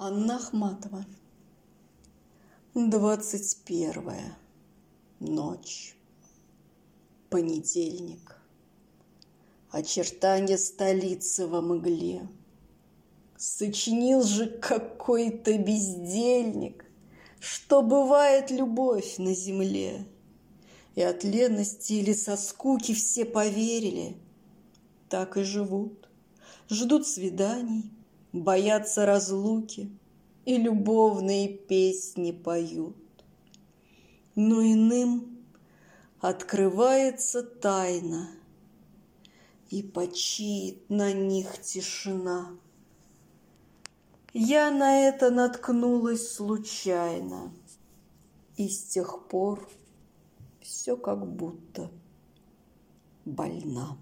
Анна Ахматова. Двадцать первая. Ночь. Понедельник. Очертания столицы во мгле. Сочинил же какой-то бездельник, Что бывает любовь на земле. И от лености или со скуки все поверили. Так и живут, ждут свиданий, боятся разлуки и любовные песни поют. Но иным открывается тайна, и почиет на них тишина. Я на это наткнулась случайно, и с тех пор все как будто больна.